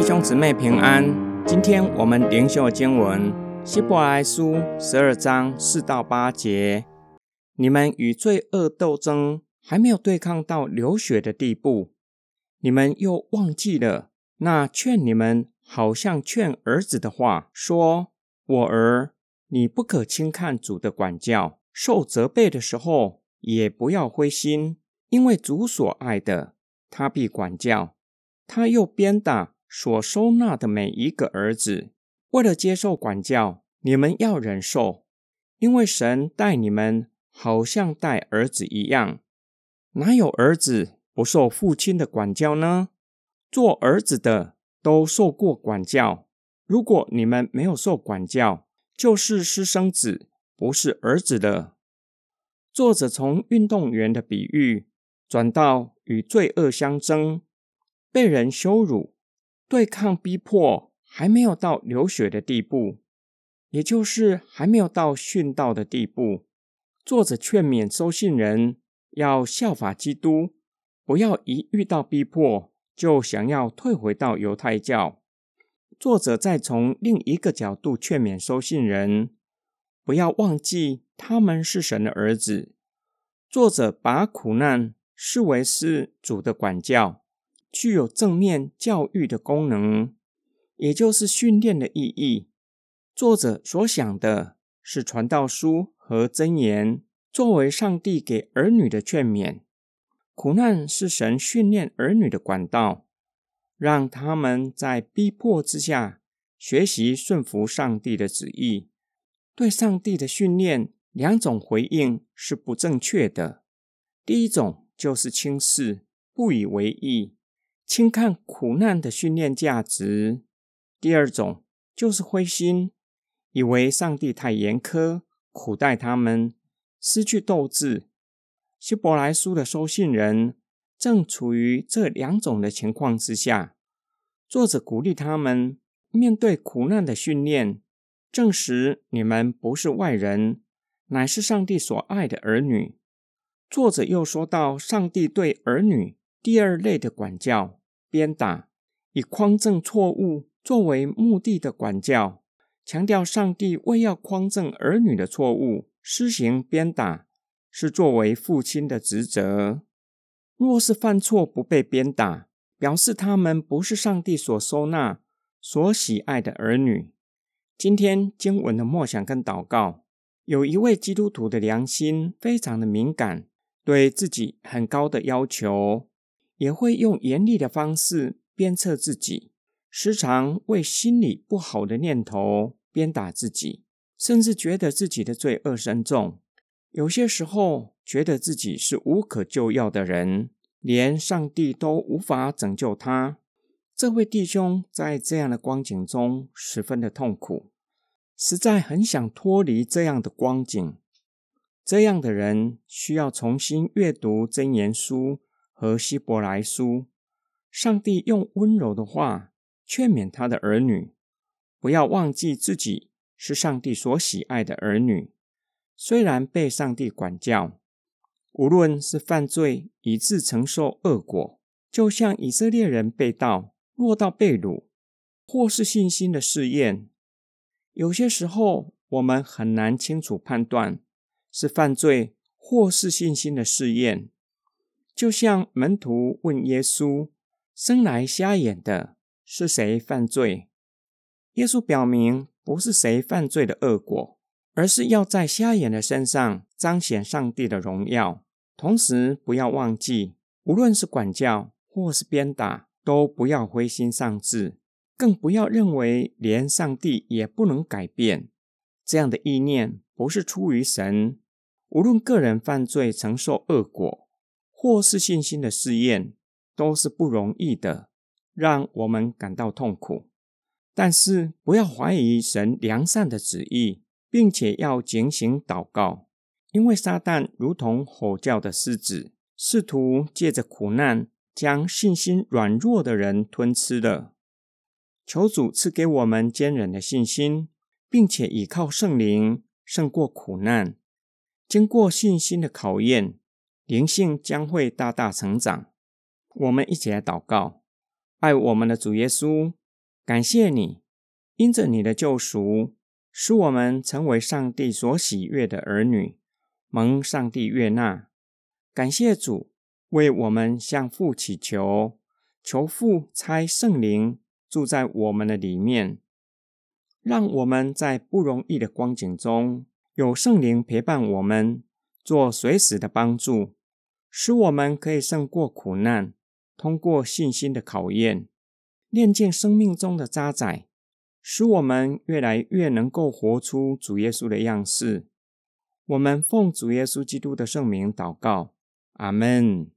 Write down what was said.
弟兄姊妹平安。今天我们灵修经文希伯来书十二章四到八节。你们与罪恶斗争，还没有对抗到流血的地步，你们又忘记了那劝你们好像劝儿子的话，说：“我儿，你不可轻看主的管教，受责备的时候也不要灰心，因为主所爱的，他必管教，他又鞭打。”所收纳的每一个儿子，为了接受管教，你们要忍受，因为神待你们好像待儿子一样。哪有儿子不受父亲的管教呢？做儿子的都受过管教。如果你们没有受管教，就是私生子，不是儿子的。作者从运动员的比喻转到与罪恶相争，被人羞辱。对抗逼迫还没有到流血的地步，也就是还没有到殉道的地步。作者劝勉收信人要效法基督，不要一遇到逼迫就想要退回到犹太教。作者再从另一个角度劝勉收信人，不要忘记他们是神的儿子。作者把苦难视为是主的管教。具有正面教育的功能，也就是训练的意义。作者所想的是传道书和箴言，作为上帝给儿女的劝勉。苦难是神训练儿女的管道，让他们在逼迫之下学习顺服上帝的旨意。对上帝的训练，两种回应是不正确的。第一种就是轻视，不以为意。轻看苦难的训练价值。第二种就是灰心，以为上帝太严苛，苦待他们，失去斗志。希伯来书的收信人正处于这两种的情况之下。作者鼓励他们面对苦难的训练，证实你们不是外人，乃是上帝所爱的儿女。作者又说到，上帝对儿女第二类的管教。鞭打以匡正错误作为目的的管教，强调上帝为要匡正儿女的错误，施行鞭打是作为父亲的职责。若是犯错不被鞭打，表示他们不是上帝所收纳、所喜爱的儿女。今天经文的默想跟祷告，有一位基督徒的良心非常的敏感，对自己很高的要求。也会用严厉的方式鞭策自己，时常为心里不好的念头鞭打自己，甚至觉得自己的罪恶深重。有些时候，觉得自己是无可救药的人，连上帝都无法拯救他。这位弟兄在这样的光景中十分的痛苦，实在很想脱离这样的光景。这样的人需要重新阅读真言书。和希伯来书，上帝用温柔的话劝勉他的儿女，不要忘记自己是上帝所喜爱的儿女。虽然被上帝管教，无论是犯罪以致承受恶果，就像以色列人被盗落到被掳，或是信心的试验，有些时候我们很难清楚判断是犯罪或是信心的试验。就像门徒问耶稣：“生来瞎眼的是谁犯罪？”耶稣表明，不是谁犯罪的恶果，而是要在瞎眼的身上彰显上帝的荣耀。同时，不要忘记，无论是管教或是鞭打，都不要灰心丧志，更不要认为连上帝也不能改变。这样的意念不是出于神。无论个人犯罪承受恶果。或是信心的试验，都是不容易的，让我们感到痛苦。但是不要怀疑神良善的旨意，并且要警醒祷告，因为撒旦如同吼叫的狮子，试图借着苦难将信心软弱的人吞吃了。求主赐给我们坚韧的信心，并且依靠圣灵胜过苦难，经过信心的考验。灵性将会大大成长。我们一起来祷告：爱我们的主耶稣，感谢你，因着你的救赎，使我们成为上帝所喜悦的儿女，蒙上帝悦纳。感谢主，为我们向父祈求，求父差圣灵住在我们的里面，让我们在不容易的光景中，有圣灵陪伴我们，做随时的帮助，使我们可以胜过苦难，通过信心的考验。练尽生命中的渣滓，使我们越来越能够活出主耶稣的样式。我们奉主耶稣基督的圣名祷告，阿门。